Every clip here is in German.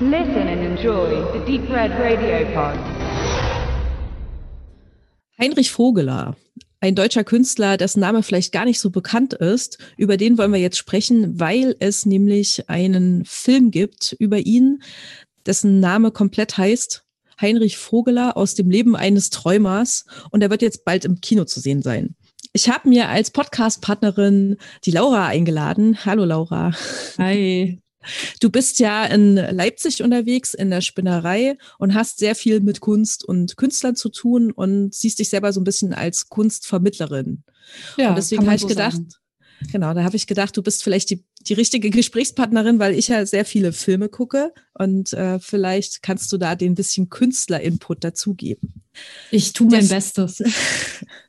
Listen and enjoy the Deep Red Radio Pod. Heinrich Vogeler, ein deutscher Künstler, dessen Name vielleicht gar nicht so bekannt ist. Über den wollen wir jetzt sprechen, weil es nämlich einen Film gibt über ihn, dessen Name komplett heißt Heinrich Vogeler aus dem Leben eines Träumers und er wird jetzt bald im Kino zu sehen sein. Ich habe mir als Podcast-Partnerin die Laura eingeladen. Hallo Laura. Hi. Du bist ja in Leipzig unterwegs in der Spinnerei und hast sehr viel mit Kunst und Künstlern zu tun und siehst dich selber so ein bisschen als Kunstvermittlerin. Ja, und deswegen habe ich so gedacht, sagen. genau, da habe ich gedacht, du bist vielleicht die, die richtige Gesprächspartnerin, weil ich ja sehr viele Filme gucke und äh, vielleicht kannst du da den bisschen Künstler-Input dazugeben. Ich tue mein Bestes.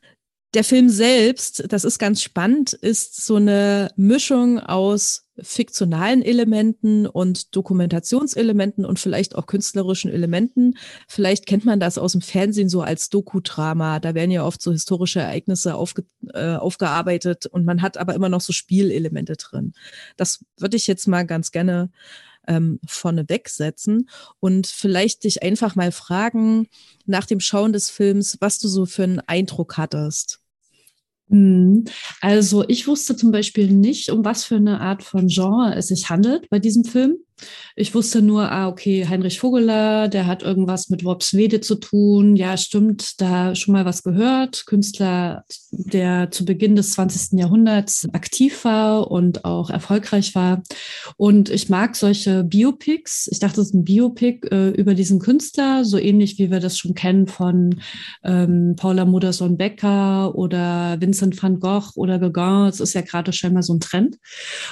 Der Film selbst, das ist ganz spannend, ist so eine Mischung aus fiktionalen Elementen und Dokumentationselementen und vielleicht auch künstlerischen Elementen. Vielleicht kennt man das aus dem Fernsehen so als Doku-Drama. Da werden ja oft so historische Ereignisse aufge äh, aufgearbeitet und man hat aber immer noch so Spielelemente drin. Das würde ich jetzt mal ganz gerne ähm, vorne wegsetzen und vielleicht dich einfach mal fragen nach dem Schauen des Films, was du so für einen Eindruck hattest. Hm. Also ich wusste zum Beispiel nicht, um was für eine Art von Genre es sich handelt bei diesem Film. Ich wusste nur, ah, okay, Heinrich Vogeler, der hat irgendwas mit Worpswede zu tun. Ja, stimmt, da schon mal was gehört. Künstler, der zu Beginn des 20. Jahrhunderts aktiv war und auch erfolgreich war. Und ich mag solche Biopics. Ich dachte, es ist ein Biopic äh, über diesen Künstler, so ähnlich wie wir das schon kennen von ähm, Paula Modersohn-Becker oder Vincent van Gogh oder Gauguin. Es ist ja gerade scheinbar so ein Trend.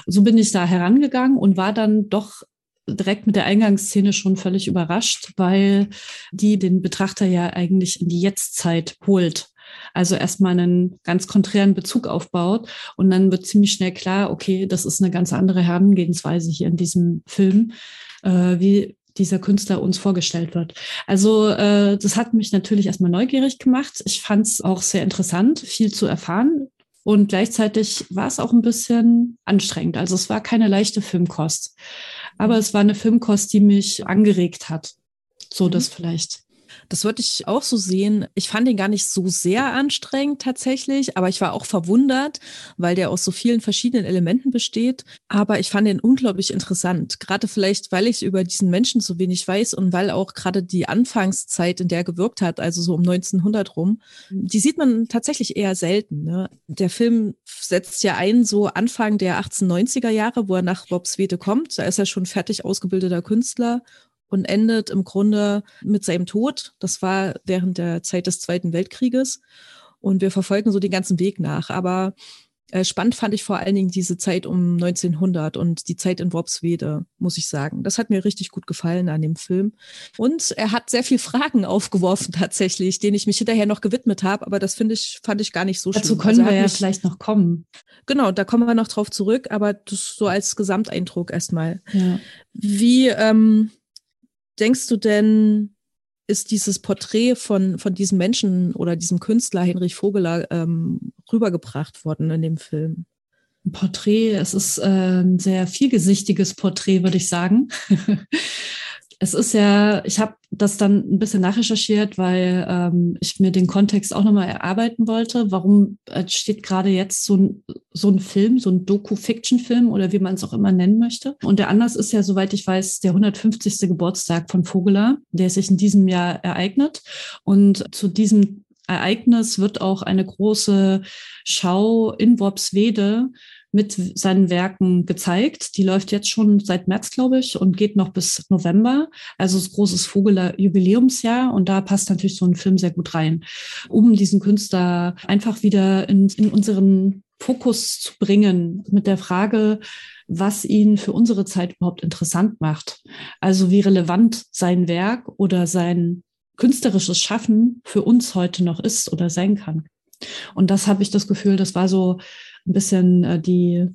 so bin ich da herangegangen und war dann doch direkt mit der Eingangsszene schon völlig überrascht, weil die den Betrachter ja eigentlich in die Jetztzeit holt. Also erstmal einen ganz konträren Bezug aufbaut und dann wird ziemlich schnell klar, okay, das ist eine ganz andere Herangehensweise hier in diesem Film, äh, wie dieser Künstler uns vorgestellt wird. Also äh, das hat mich natürlich erstmal neugierig gemacht. Ich fand es auch sehr interessant, viel zu erfahren. Und gleichzeitig war es auch ein bisschen anstrengend. Also es war keine leichte Filmkost. Aber es war eine Filmkost, die mich angeregt hat. So das mhm. vielleicht. Das würde ich auch so sehen. Ich fand ihn gar nicht so sehr anstrengend tatsächlich, aber ich war auch verwundert, weil der aus so vielen verschiedenen Elementen besteht. Aber ich fand ihn unglaublich interessant. Gerade vielleicht, weil ich über diesen Menschen so wenig weiß und weil auch gerade die Anfangszeit, in der er gewirkt hat, also so um 1900 rum, die sieht man tatsächlich eher selten. Ne? Der Film setzt ja ein so Anfang der 1890er Jahre, wo er nach Bobswede kommt. Da ist er schon fertig ausgebildeter Künstler und endet im Grunde mit seinem Tod. Das war während der Zeit des Zweiten Weltkrieges. Und wir verfolgen so den ganzen Weg nach. Aber äh, spannend fand ich vor allen Dingen diese Zeit um 1900 und die Zeit in Worpswede, muss ich sagen. Das hat mir richtig gut gefallen an dem Film. Und er hat sehr viel Fragen aufgeworfen tatsächlich, denen ich mich hinterher noch gewidmet habe. Aber das finde ich, fand ich gar nicht so Dazu schlimm. Dazu können also wir ja mich, vielleicht noch kommen. Genau, da kommen wir noch drauf zurück. Aber das so als Gesamteindruck erstmal. Ja. Wie, ähm, denkst du denn, ist dieses Porträt von, von diesem Menschen oder diesem Künstler Heinrich Vogeler ähm, rübergebracht worden in dem Film? Ein Porträt, es ist äh, ein sehr vielgesichtiges Porträt, würde ich sagen. es ist ja, ich habe das dann ein bisschen nachrecherchiert, weil ähm, ich mir den Kontext auch nochmal erarbeiten wollte. Warum steht gerade jetzt so ein, so ein Film, so ein Doku-Fiction-Film oder wie man es auch immer nennen möchte? Und der Anlass ist ja, soweit ich weiß, der 150. Geburtstag von Vogeler, der sich in diesem Jahr ereignet. Und zu diesem Ereignis wird auch eine große Schau in Worpswede mit seinen Werken gezeigt. Die läuft jetzt schon seit März, glaube ich, und geht noch bis November. Also das großes Vogeler Jubiläumsjahr. Und da passt natürlich so ein Film sehr gut rein, um diesen Künstler einfach wieder in, in unseren Fokus zu bringen mit der Frage, was ihn für unsere Zeit überhaupt interessant macht. Also wie relevant sein Werk oder sein künstlerisches Schaffen für uns heute noch ist oder sein kann. Und das habe ich das Gefühl, das war so ein bisschen äh, die,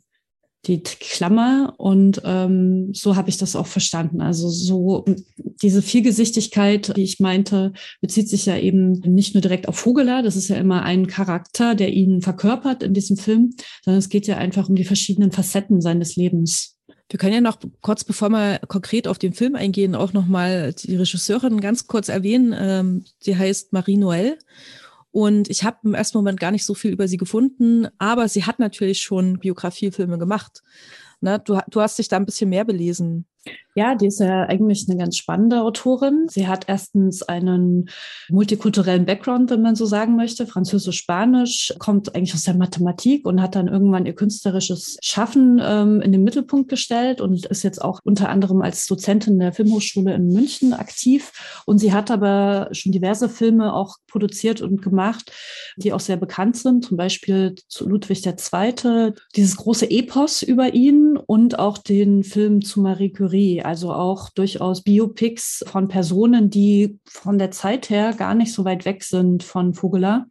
die Klammer und ähm, so habe ich das auch verstanden. Also so diese Vielgesichtigkeit, die ich meinte, bezieht sich ja eben nicht nur direkt auf Vogeler, das ist ja immer ein Charakter, der ihn verkörpert in diesem Film, sondern es geht ja einfach um die verschiedenen Facetten seines Lebens. Wir können ja noch kurz, bevor wir konkret auf den Film eingehen, auch nochmal die Regisseurin ganz kurz erwähnen. Ähm, sie heißt Marie Noël. Und ich habe im ersten Moment gar nicht so viel über sie gefunden, aber sie hat natürlich schon Biografiefilme gemacht. Ne? Du, du hast dich da ein bisschen mehr belesen. Ja, die ist ja eigentlich eine ganz spannende Autorin. Sie hat erstens einen multikulturellen Background, wenn man so sagen möchte, Französisch-Spanisch, kommt eigentlich aus der Mathematik und hat dann irgendwann ihr künstlerisches Schaffen ähm, in den Mittelpunkt gestellt und ist jetzt auch unter anderem als Dozentin der Filmhochschule in München aktiv. Und sie hat aber schon diverse Filme auch produziert und gemacht, die auch sehr bekannt sind, zum Beispiel zu Ludwig II., dieses große Epos über ihn und auch den Film zu Marie Curie. Also auch durchaus Biopics von Personen, die von der Zeit her gar nicht so weit weg sind von Vogeler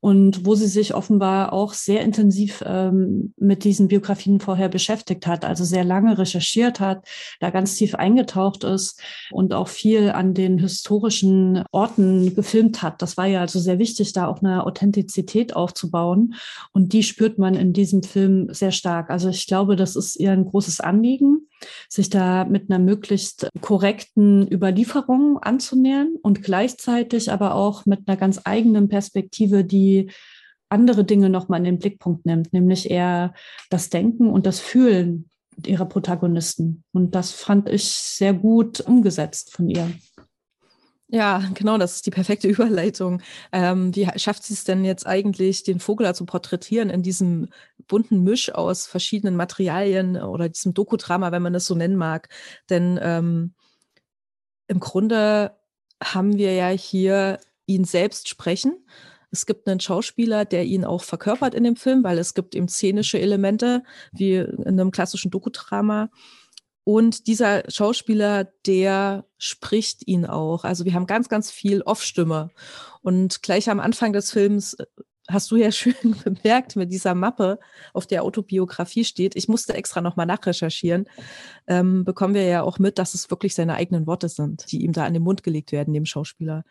und wo sie sich offenbar auch sehr intensiv ähm, mit diesen Biografien vorher beschäftigt hat, also sehr lange recherchiert hat, da ganz tief eingetaucht ist und auch viel an den historischen Orten gefilmt hat. Das war ja also sehr wichtig, da auch eine Authentizität aufzubauen und die spürt man in diesem Film sehr stark. Also ich glaube, das ist ihr ein großes Anliegen, sich da mit einer möglichst korrekten Überlieferung anzunähern und gleichzeitig aber auch mit einer ganz eigenen Perspektive, die die andere Dinge nochmal in den Blickpunkt nimmt, nämlich eher das Denken und das Fühlen ihrer Protagonisten. Und das fand ich sehr gut umgesetzt von ihr. Ja, genau, das ist die perfekte Überleitung. Ähm, wie schafft sie es denn jetzt eigentlich, den Vogel zu porträtieren in diesem bunten Misch aus verschiedenen Materialien oder diesem Dokudrama, wenn man es so nennen mag? Denn ähm, im Grunde haben wir ja hier ihn selbst sprechen es gibt einen Schauspieler, der ihn auch verkörpert in dem Film, weil es gibt eben szenische Elemente, wie in einem klassischen Dokudrama. Und dieser Schauspieler, der spricht ihn auch. Also wir haben ganz, ganz viel Off-Stimme. Und gleich am Anfang des Films äh, hast du ja schön bemerkt mit dieser Mappe, auf der Autobiografie steht. Ich musste extra nochmal nachrecherchieren. Ähm, bekommen wir ja auch mit, dass es wirklich seine eigenen Worte sind, die ihm da an den Mund gelegt werden, dem Schauspieler.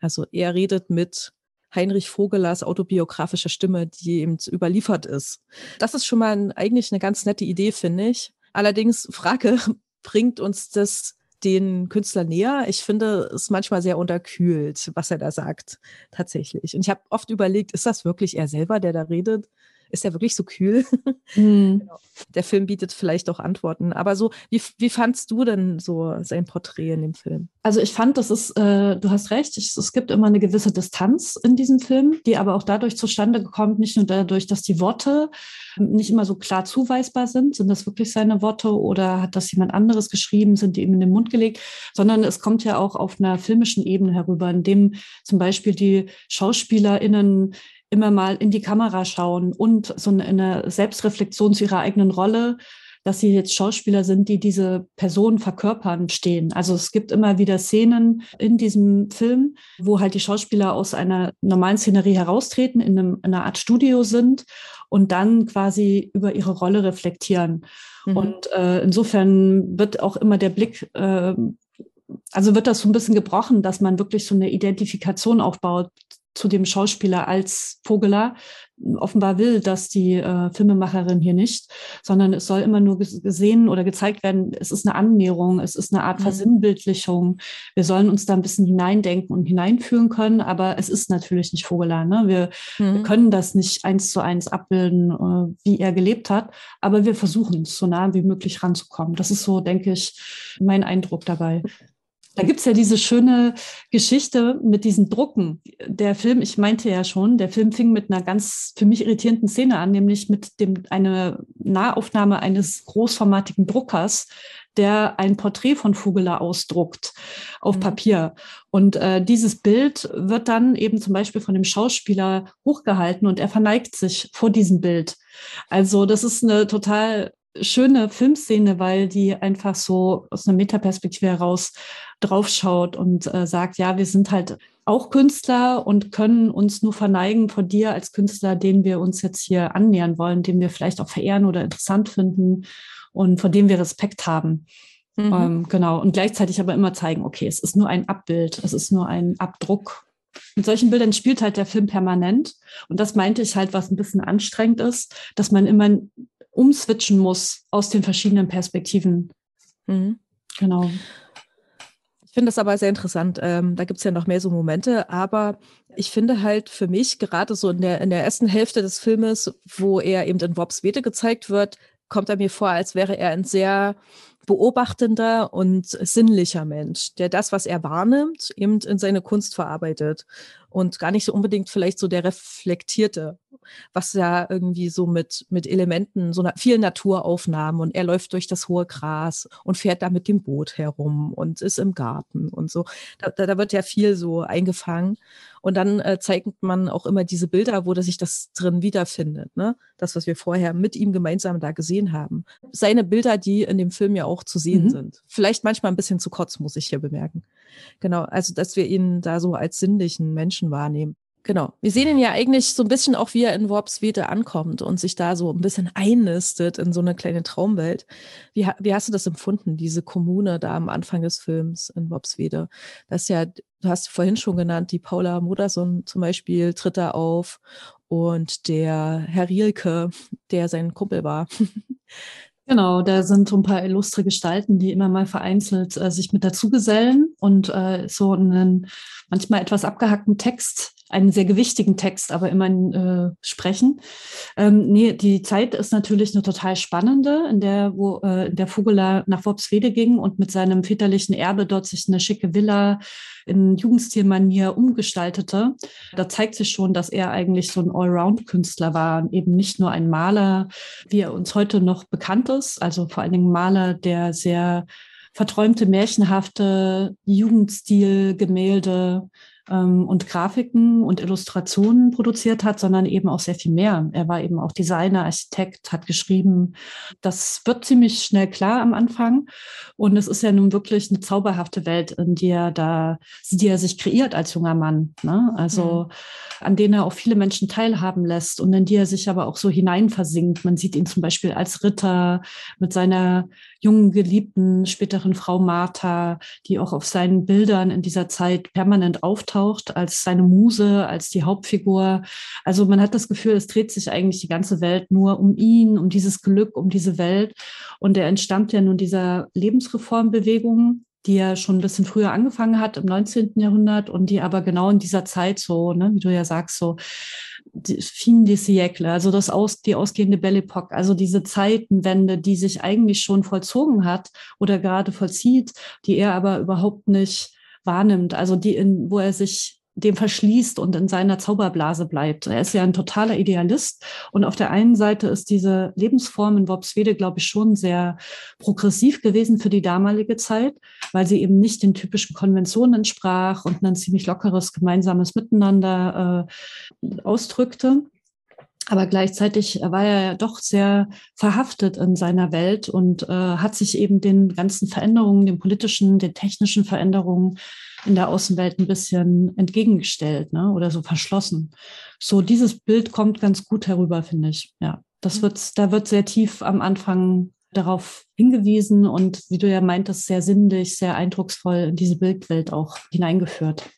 Also er redet mit Heinrich Vogelers autobiografische Stimme, die eben überliefert ist. Das ist schon mal ein, eigentlich eine ganz nette Idee, finde ich. Allerdings, Frage, bringt uns das den Künstler näher. Ich finde es manchmal sehr unterkühlt, was er da sagt, tatsächlich. Und ich habe oft überlegt, ist das wirklich er selber, der da redet? Ist er wirklich so kühl? Mhm. Genau. Der Film bietet vielleicht auch Antworten. Aber so, wie, wie fandst du denn so sein Porträt in dem Film? Also ich fand, das ist, äh, du hast recht, ich, es gibt immer eine gewisse Distanz in diesem Film, die aber auch dadurch zustande kommt, nicht nur dadurch, dass die Worte nicht immer so klar zuweisbar sind, sind das wirklich seine Worte oder hat das jemand anderes geschrieben, sind die ihm in den Mund gelegt, sondern es kommt ja auch auf einer filmischen Ebene herüber, in dem zum Beispiel die SchauspielerInnen immer mal in die Kamera schauen und so eine Selbstreflexion zu ihrer eigenen Rolle, dass sie jetzt Schauspieler sind, die diese Person verkörpern, stehen. Also es gibt immer wieder Szenen in diesem Film, wo halt die Schauspieler aus einer normalen Szenerie heraustreten, in, einem, in einer Art Studio sind und dann quasi über ihre Rolle reflektieren. Mhm. Und äh, insofern wird auch immer der Blick äh, also wird das so ein bisschen gebrochen, dass man wirklich so eine Identifikation aufbaut zu dem Schauspieler als Vogeler. Offenbar will das die äh, Filmemacherin hier nicht, sondern es soll immer nur gesehen oder gezeigt werden, es ist eine Annäherung, es ist eine Art mhm. Versinnbildlichung. Wir sollen uns da ein bisschen hineindenken und hineinfühlen können, aber es ist natürlich nicht Vogeler. Ne? Wir, mhm. wir können das nicht eins zu eins abbilden, äh, wie er gelebt hat, aber wir versuchen es so nah wie möglich ranzukommen. Das ist so, denke ich, mein Eindruck dabei. Da gibt's ja diese schöne Geschichte mit diesen Drucken. Der Film, ich meinte ja schon, der Film fing mit einer ganz für mich irritierenden Szene an, nämlich mit dem eine Nahaufnahme eines großformatigen Druckers, der ein Porträt von Vogeler ausdruckt auf mhm. Papier. Und äh, dieses Bild wird dann eben zum Beispiel von dem Schauspieler hochgehalten und er verneigt sich vor diesem Bild. Also das ist eine total schöne Filmszene, weil die einfach so aus einer Metaperspektive heraus draufschaut und äh, sagt, ja, wir sind halt auch Künstler und können uns nur verneigen vor dir als Künstler, den wir uns jetzt hier annähern wollen, den wir vielleicht auch verehren oder interessant finden und vor dem wir Respekt haben. Mhm. Ähm, genau. Und gleichzeitig aber immer zeigen, okay, es ist nur ein Abbild, es ist nur ein Abdruck. Mit solchen Bildern spielt halt der Film permanent. Und das meinte ich halt, was ein bisschen anstrengend ist, dass man immer umswitchen muss aus den verschiedenen Perspektiven. Mhm. Genau. Ich finde das aber sehr interessant. Ähm, da gibt es ja noch mehr so Momente, aber ich finde halt für mich, gerade so in der, in der ersten Hälfte des Filmes, wo er eben in Wobbs Wete gezeigt wird, kommt er mir vor, als wäre er ein sehr beobachtender und sinnlicher Mensch, der das, was er wahrnimmt, eben in seine Kunst verarbeitet und gar nicht so unbedingt vielleicht so der reflektierte, was ja irgendwie so mit, mit Elementen, so na, vielen Naturaufnahmen und er läuft durch das hohe Gras und fährt da mit dem Boot herum und ist im Garten und so. Da, da wird ja viel so eingefangen und dann äh, zeigt man auch immer diese Bilder, wo sich das drin wiederfindet, ne? Das, was wir vorher mit ihm gemeinsam da gesehen haben. Seine Bilder, die in dem Film ja auch zu sehen mhm. sind. Vielleicht manchmal ein bisschen zu kurz, muss ich hier bemerken. Genau, also dass wir ihn da so als sinnlichen Menschen wahrnehmen. Genau. Wir sehen ihn ja eigentlich so ein bisschen auch, wie er in Worpswede ankommt und sich da so ein bisschen einnistet in so eine kleine Traumwelt. Wie, wie hast du das empfunden, diese Kommune da am Anfang des Films in Worpswede? Das ist ja, du hast vorhin schon genannt, die Paula Modersohn zum Beispiel tritt da auf und der Herr Rielke, der sein Kumpel war. Genau, da sind so ein paar illustre Gestalten, die immer mal vereinzelt äh, sich mit dazugesellen und äh, so einen manchmal etwas abgehackten Text einen sehr gewichtigen Text, aber immerhin äh, sprechen. Ähm, nee, die Zeit ist natürlich eine total spannende, in der, wo äh, der Vogeler nach Worpswede ging und mit seinem väterlichen Erbe dort sich eine schicke Villa in Jugendstilmanier umgestaltete. Da zeigt sich schon, dass er eigentlich so ein Allround-Künstler war, eben nicht nur ein Maler, wie er uns heute noch bekannt ist, also vor allen Dingen Maler, der sehr verträumte, märchenhafte Jugendstil-Gemälde ähm, und Grafiken und Illustrationen produziert hat, sondern eben auch sehr viel mehr. Er war eben auch Designer, Architekt, hat geschrieben. Das wird ziemlich schnell klar am Anfang. Und es ist ja nun wirklich eine zauberhafte Welt, in die er da, die er sich kreiert als junger Mann. Ne? Also mhm. an denen er auch viele Menschen teilhaben lässt und in die er sich aber auch so hineinversinkt. Man sieht ihn zum Beispiel als Ritter mit seiner jungen Geliebten, späteren Frau Martha, die auch auf seinen Bildern in dieser Zeit permanent auftaucht, als seine Muse, als die Hauptfigur. Also man hat das Gefühl, es dreht sich eigentlich die ganze Welt nur um ihn, um dieses Glück, um diese Welt. Und er entstammt ja nun dieser Lebensreformbewegung, die ja schon ein bisschen früher angefangen hat im 19. Jahrhundert und die aber genau in dieser Zeit so, ne, wie du ja sagst, so fin de siècle, also das aus, die ausgehende Belle Epoque, also diese Zeitenwende, die sich eigentlich schon vollzogen hat oder gerade vollzieht, die er aber überhaupt nicht wahrnimmt, also die, in, wo er sich dem verschließt und in seiner Zauberblase bleibt. Er ist ja ein totaler Idealist. Und auf der einen Seite ist diese Lebensform in Worpswede, glaube ich, schon sehr progressiv gewesen für die damalige Zeit, weil sie eben nicht den typischen Konventionen entsprach und ein ziemlich lockeres gemeinsames Miteinander äh, ausdrückte. Aber gleichzeitig war er ja doch sehr verhaftet in seiner Welt und äh, hat sich eben den ganzen Veränderungen, den politischen, den technischen Veränderungen in der Außenwelt ein bisschen entgegengestellt ne? oder so verschlossen. So dieses Bild kommt ganz gut herüber, finde ich. Ja, das wird, da wird sehr tief am Anfang darauf hingewiesen und wie du ja meintest, sehr sinnlich, sehr eindrucksvoll in diese Bildwelt auch hineingeführt.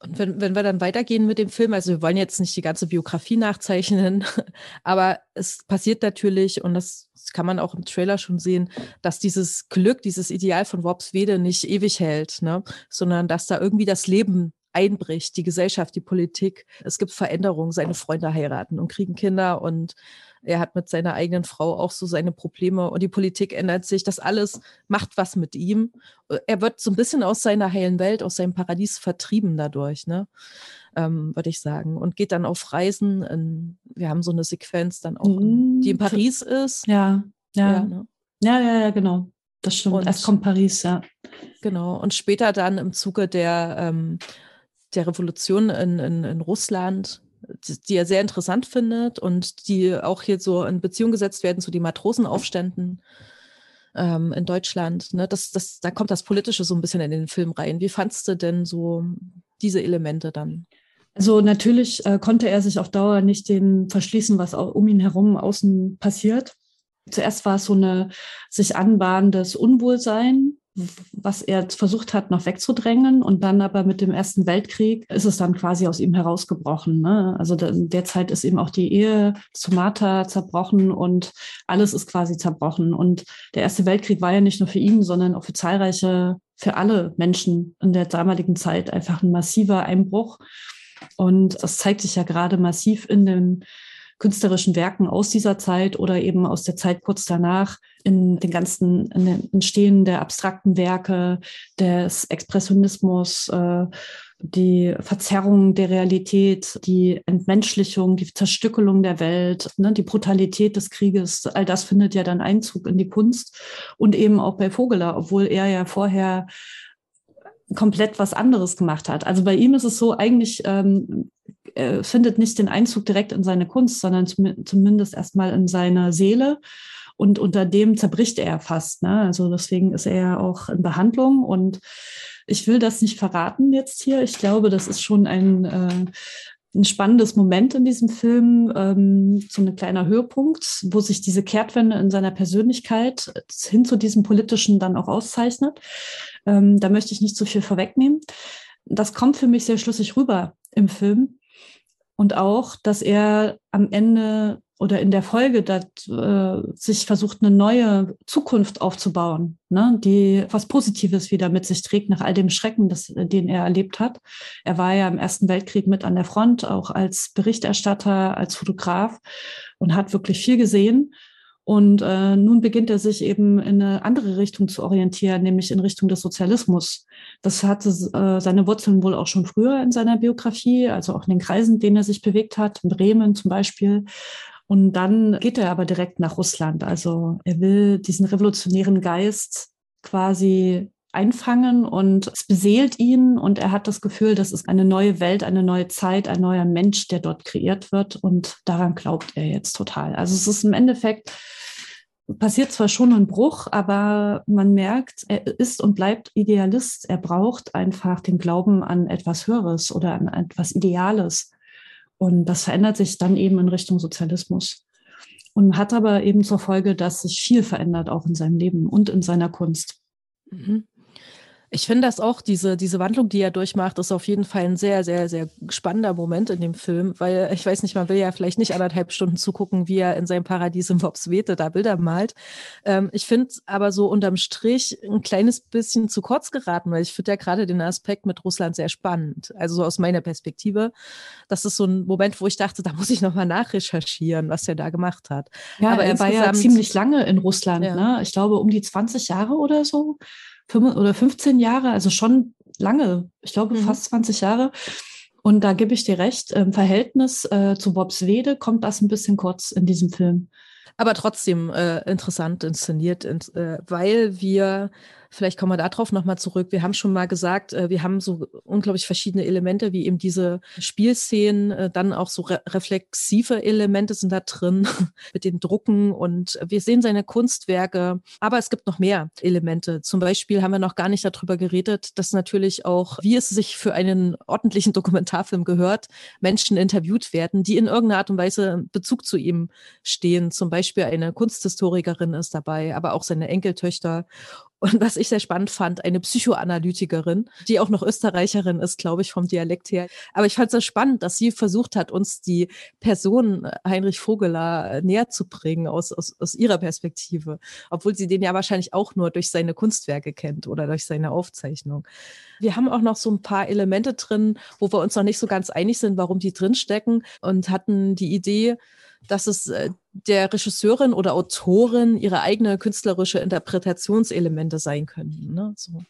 Und wenn, wenn wir dann weitergehen mit dem Film, also wir wollen jetzt nicht die ganze Biografie nachzeichnen, aber es passiert natürlich, und das, kann man auch im Trailer schon sehen, dass dieses Glück, dieses Ideal von Worpswede nicht ewig hält, ne? sondern dass da irgendwie das Leben einbricht, die Gesellschaft, die Politik. Es gibt Veränderungen, seine Freunde heiraten und kriegen Kinder und er hat mit seiner eigenen Frau auch so seine Probleme und die Politik ändert sich. Das alles macht was mit ihm. Er wird so ein bisschen aus seiner heilen Welt, aus seinem Paradies vertrieben dadurch, ne? Ähm, würde ich sagen. Und geht dann auf Reisen. In, wir haben so eine Sequenz dann auch, in, die in mhm. Paris ist. Ja, ja. Ja, ne? ja, ja, ja, genau. Das stimmt. Und, Erst kommt Paris, ja. Genau. Und später dann im Zuge der, ähm, der Revolution in, in, in Russland die er sehr interessant findet und die auch hier so in Beziehung gesetzt werden zu den Matrosenaufständen ähm, in Deutschland. Ne? Das, das, da kommt das Politische so ein bisschen in den Film rein. Wie fandst du denn so diese Elemente dann? Also natürlich äh, konnte er sich auf Dauer nicht den verschließen, was auch um ihn herum außen passiert. Zuerst war es so eine sich anbahnendes Unwohlsein, was er versucht hat, noch wegzudrängen. Und dann aber mit dem Ersten Weltkrieg ist es dann quasi aus ihm herausgebrochen. Ne? Also in der Zeit ist eben auch die Ehe zu Martha zerbrochen und alles ist quasi zerbrochen. Und der Erste Weltkrieg war ja nicht nur für ihn, sondern auch für zahlreiche, für alle Menschen in der damaligen Zeit einfach ein massiver Einbruch. Und das zeigt sich ja gerade massiv in den künstlerischen Werken aus dieser Zeit oder eben aus der Zeit kurz danach in den ganzen in den Entstehen der abstrakten Werke, des Expressionismus, äh, die Verzerrung der Realität, die Entmenschlichung, die Zerstückelung der Welt, ne, die Brutalität des Krieges, all das findet ja dann Einzug in die Kunst und eben auch bei Vogeler, obwohl er ja vorher komplett was anderes gemacht hat. Also bei ihm ist es so, eigentlich ähm, äh, findet nicht den Einzug direkt in seine Kunst, sondern zum, zumindest erstmal in seine Seele. Und unter dem zerbricht er fast. Ne? Also deswegen ist er ja auch in Behandlung. Und ich will das nicht verraten jetzt hier. Ich glaube, das ist schon ein, äh, ein spannendes Moment in diesem Film, ähm, so ein kleiner Höhepunkt, wo sich diese Kehrtwende in seiner Persönlichkeit hin zu diesem politischen dann auch auszeichnet. Ähm, da möchte ich nicht zu viel vorwegnehmen. Das kommt für mich sehr schlüssig rüber im Film. Und auch, dass er am Ende oder in der Folge dat, äh, sich versucht, eine neue Zukunft aufzubauen, ne, die was Positives wieder mit sich trägt nach all dem Schrecken, das, den er erlebt hat. Er war ja im Ersten Weltkrieg mit an der Front, auch als Berichterstatter, als Fotograf und hat wirklich viel gesehen und äh, nun beginnt er sich eben in eine andere Richtung zu orientieren, nämlich in Richtung des Sozialismus. Das hatte äh, seine Wurzeln wohl auch schon früher in seiner Biografie, also auch in den Kreisen, in denen er sich bewegt hat, in Bremen zum Beispiel. Und dann geht er aber direkt nach Russland. Also er will diesen revolutionären Geist quasi einfangen und es beseelt ihn und er hat das Gefühl, das ist eine neue Welt, eine neue Zeit, ein neuer Mensch, der dort kreiert wird und daran glaubt er jetzt total. Also es ist im Endeffekt passiert zwar schon ein Bruch, aber man merkt, er ist und bleibt Idealist. Er braucht einfach den Glauben an etwas Höheres oder an etwas Ideales. Und das verändert sich dann eben in Richtung Sozialismus. Und hat aber eben zur Folge, dass sich viel verändert, auch in seinem Leben und in seiner Kunst. Mhm. Ich finde das auch, diese, diese Wandlung, die er durchmacht, ist auf jeden Fall ein sehr, sehr, sehr spannender Moment in dem Film, weil ich weiß nicht, man will ja vielleicht nicht anderthalb Stunden zugucken, wie er in seinem Paradies im Wopswete da Bilder malt. Ähm, ich finde aber so unterm Strich ein kleines bisschen zu kurz geraten, weil ich finde ja gerade den Aspekt mit Russland sehr spannend. Also so aus meiner Perspektive. Das ist so ein Moment, wo ich dachte, da muss ich nochmal nachrecherchieren, was er da gemacht hat. Ja, aber er war ja ziemlich lange in Russland, ja. ne? Ich glaube um die 20 Jahre oder so oder 15 Jahre, also schon lange, ich glaube mhm. fast 20 Jahre. Und da gebe ich dir recht, im Verhältnis äh, zu Wede kommt das ein bisschen kurz in diesem Film. Aber trotzdem äh, interessant inszeniert, äh, weil wir Vielleicht kommen wir darauf nochmal zurück. Wir haben schon mal gesagt, äh, wir haben so unglaublich verschiedene Elemente, wie eben diese Spielszenen, äh, dann auch so re reflexive Elemente sind da drin mit den Drucken und wir sehen seine Kunstwerke. Aber es gibt noch mehr Elemente. Zum Beispiel haben wir noch gar nicht darüber geredet, dass natürlich auch, wie es sich für einen ordentlichen Dokumentarfilm gehört, Menschen interviewt werden, die in irgendeiner Art und Weise Bezug zu ihm stehen. Zum Beispiel eine Kunsthistorikerin ist dabei, aber auch seine Enkeltöchter und was ich sehr spannend fand, eine Psychoanalytikerin, die auch noch Österreicherin ist, glaube ich, vom Dialekt her. Aber ich fand es sehr spannend, dass sie versucht hat, uns die Person äh, Heinrich Vogeler äh, näher zu bringen aus, aus, aus ihrer Perspektive. Obwohl sie den ja wahrscheinlich auch nur durch seine Kunstwerke kennt oder durch seine Aufzeichnung. Wir haben auch noch so ein paar Elemente drin, wo wir uns noch nicht so ganz einig sind, warum die drinstecken und hatten die Idee, dass es äh, der Regisseurin oder Autorin ihre eigene künstlerische Interpretationselemente sein können. Ne? So.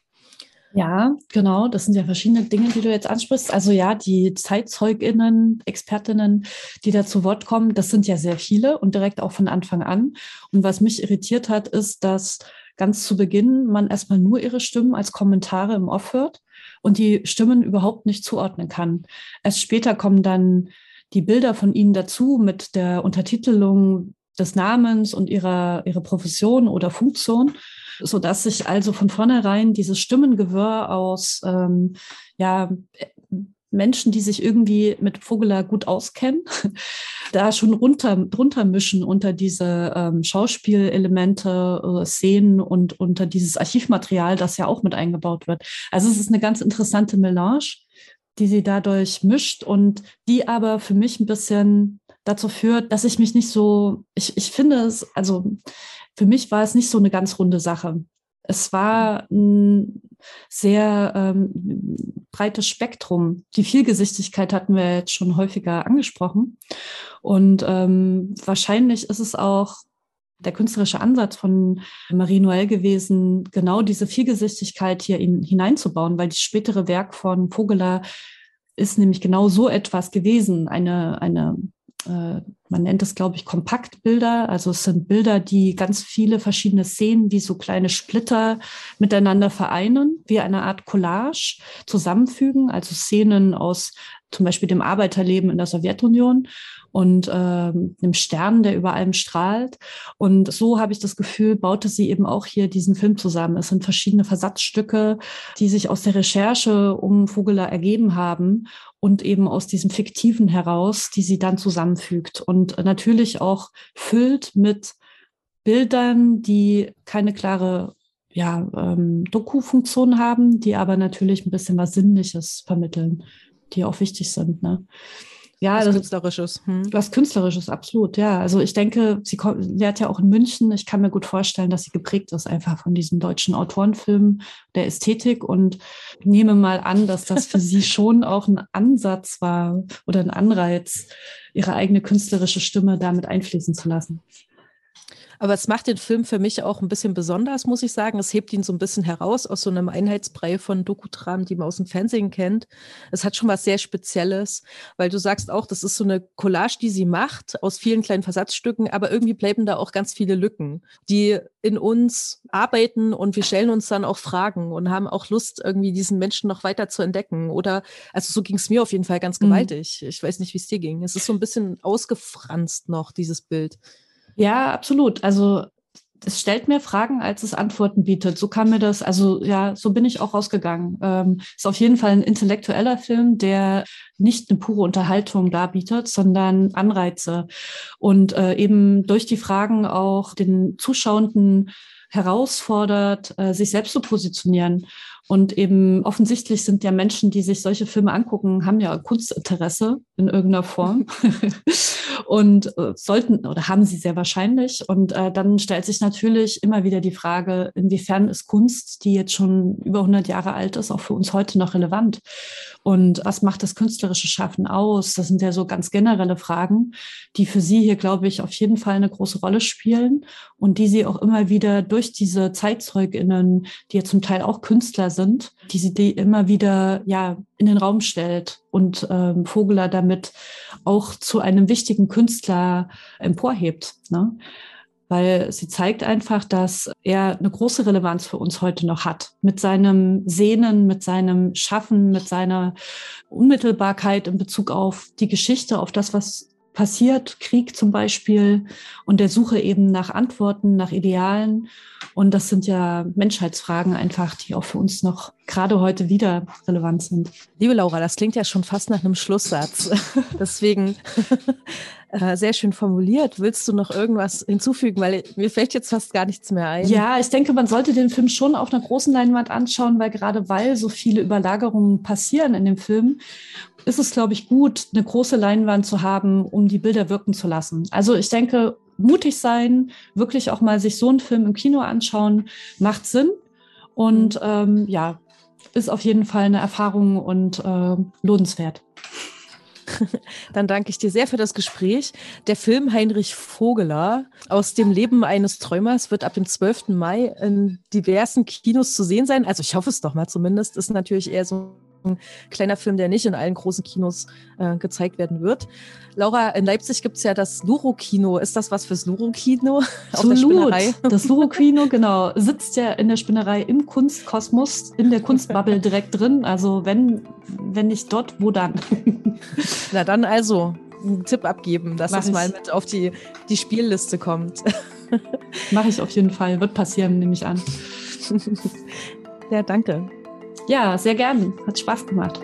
Ja, genau. Das sind ja verschiedene Dinge, die du jetzt ansprichst. Also ja, die ZeitzeugInnen, Expertinnen, die da zu Wort kommen, das sind ja sehr viele und direkt auch von Anfang an. Und was mich irritiert hat, ist, dass ganz zu Beginn man erstmal nur ihre Stimmen als Kommentare im Off hört und die Stimmen überhaupt nicht zuordnen kann. Erst später kommen dann die Bilder von ihnen dazu mit der Untertitelung des Namens und ihrer, ihrer Profession oder Funktion, so dass sich also von vornherein dieses Stimmengewirr aus ähm, ja, Menschen, die sich irgendwie mit Vogeler gut auskennen, da schon runter, drunter mischen unter diese ähm, Schauspielelemente, äh, Szenen und unter dieses Archivmaterial, das ja auch mit eingebaut wird. Also es ist eine ganz interessante Melange, die sie dadurch mischt und die aber für mich ein bisschen dazu führt, dass ich mich nicht so, ich, ich finde es, also für mich war es nicht so eine ganz runde Sache. Es war ein sehr ähm, breites Spektrum. Die Vielgesichtigkeit hatten wir jetzt schon häufiger angesprochen. Und ähm, wahrscheinlich ist es auch der künstlerische Ansatz von Marie Noël gewesen, genau diese Vielgesichtigkeit hier in, hineinzubauen, weil das spätere Werk von Vogeler ist nämlich genau so etwas gewesen, eine, eine äh, man nennt es, glaube ich, Kompaktbilder. Also es sind Bilder, die ganz viele verschiedene Szenen wie so kleine Splitter miteinander vereinen, wie eine Art Collage zusammenfügen. Also Szenen aus zum Beispiel dem Arbeiterleben in der Sowjetunion und ähm, dem Stern, der über allem strahlt. Und so habe ich das Gefühl, baute sie eben auch hier diesen Film zusammen. Es sind verschiedene Versatzstücke, die sich aus der Recherche um Vogeler ergeben haben und eben aus diesem Fiktiven heraus, die sie dann zusammenfügt und natürlich auch füllt mit Bildern, die keine klare ja, ähm, Doku-Funktion haben, die aber natürlich ein bisschen was Sinnliches vermitteln, die auch wichtig sind. Ne? Ja, was Künstlerisches. Hm. Was Künstlerisches, absolut, ja. Also ich denke, sie lehrt ja auch in München. Ich kann mir gut vorstellen, dass sie geprägt ist einfach von diesem deutschen Autorenfilm, der Ästhetik und nehme mal an, dass das für sie schon auch ein Ansatz war oder ein Anreiz, ihre eigene künstlerische Stimme damit einfließen zu lassen. Aber es macht den Film für mich auch ein bisschen besonders, muss ich sagen. Es hebt ihn so ein bisschen heraus aus so einem Einheitsbrei von Dokutramen, die man aus dem Fernsehen kennt. Es hat schon was sehr Spezielles, weil du sagst auch, das ist so eine Collage, die sie macht aus vielen kleinen Versatzstücken, aber irgendwie bleiben da auch ganz viele Lücken, die in uns arbeiten und wir stellen uns dann auch Fragen und haben auch Lust, irgendwie diesen Menschen noch weiter zu entdecken. Oder, also so ging es mir auf jeden Fall ganz mhm. gewaltig. Mhm. Ich weiß nicht, wie es dir ging. Es ist so ein bisschen ausgefranst noch, dieses Bild. Ja, absolut. Also es stellt mehr Fragen, als es Antworten bietet. So kam mir das, also ja, so bin ich auch rausgegangen. Ähm, ist auf jeden Fall ein intellektueller Film, der nicht eine pure Unterhaltung darbietet, sondern Anreize und äh, eben durch die Fragen auch den Zuschauenden herausfordert, äh, sich selbst zu positionieren. Und eben offensichtlich sind ja Menschen, die sich solche Filme angucken, haben ja Kunstinteresse in irgendeiner Form und äh, sollten oder haben sie sehr wahrscheinlich. Und äh, dann stellt sich natürlich immer wieder die Frage, inwiefern ist Kunst, die jetzt schon über 100 Jahre alt ist, auch für uns heute noch relevant? Und was macht das künstlerische Schaffen aus? Das sind ja so ganz generelle Fragen, die für Sie hier, glaube ich, auf jeden Fall eine große Rolle spielen und die Sie auch immer wieder durch diese ZeitzeugInnen, die ja zum Teil auch Künstler sind, die sie die immer wieder ja in den Raum stellt und ähm, Vogeler damit auch zu einem wichtigen Künstler emporhebt. Ne? weil sie zeigt einfach, dass er eine große Relevanz für uns heute noch hat. Mit seinem Sehnen, mit seinem Schaffen, mit seiner Unmittelbarkeit in Bezug auf die Geschichte, auf das, was passiert, Krieg zum Beispiel, und der Suche eben nach Antworten, nach Idealen. Und das sind ja Menschheitsfragen einfach, die auch für uns noch gerade heute wieder relevant sind. Liebe Laura, das klingt ja schon fast nach einem Schlusssatz. Deswegen äh, sehr schön formuliert. Willst du noch irgendwas hinzufügen? Weil mir fällt jetzt fast gar nichts mehr ein. Ja, ich denke, man sollte den Film schon auf einer großen Leinwand anschauen, weil gerade weil so viele Überlagerungen passieren in dem Film, ist es, glaube ich, gut, eine große Leinwand zu haben, um die Bilder wirken zu lassen. Also ich denke, mutig sein, wirklich auch mal sich so einen Film im Kino anschauen, macht Sinn. Und ähm, ja, ist auf jeden Fall eine Erfahrung und äh, lohnenswert. Dann danke ich dir sehr für das Gespräch. Der Film Heinrich Vogeler aus dem Leben eines Träumers wird ab dem 12. Mai in diversen Kinos zu sehen sein. Also ich hoffe es doch mal zumindest. Ist natürlich eher so ein kleiner Film, der nicht in allen großen Kinos äh, gezeigt werden wird. Laura, in Leipzig gibt es ja das Luro-Kino. Ist das was fürs Luro-Kino? Absolut. Das Luro-Kino, genau, sitzt ja in der Spinnerei im Kunstkosmos, in der Kunstbubble direkt drin. Also wenn, wenn nicht dort, wo dann? Na dann also einen Tipp abgeben, dass Mach es mal mit auf die, die Spielliste kommt. Mache ich auf jeden Fall. Wird passieren, nehme ich an. Ja, danke. Ja, sehr gern. Hat Spaß gemacht.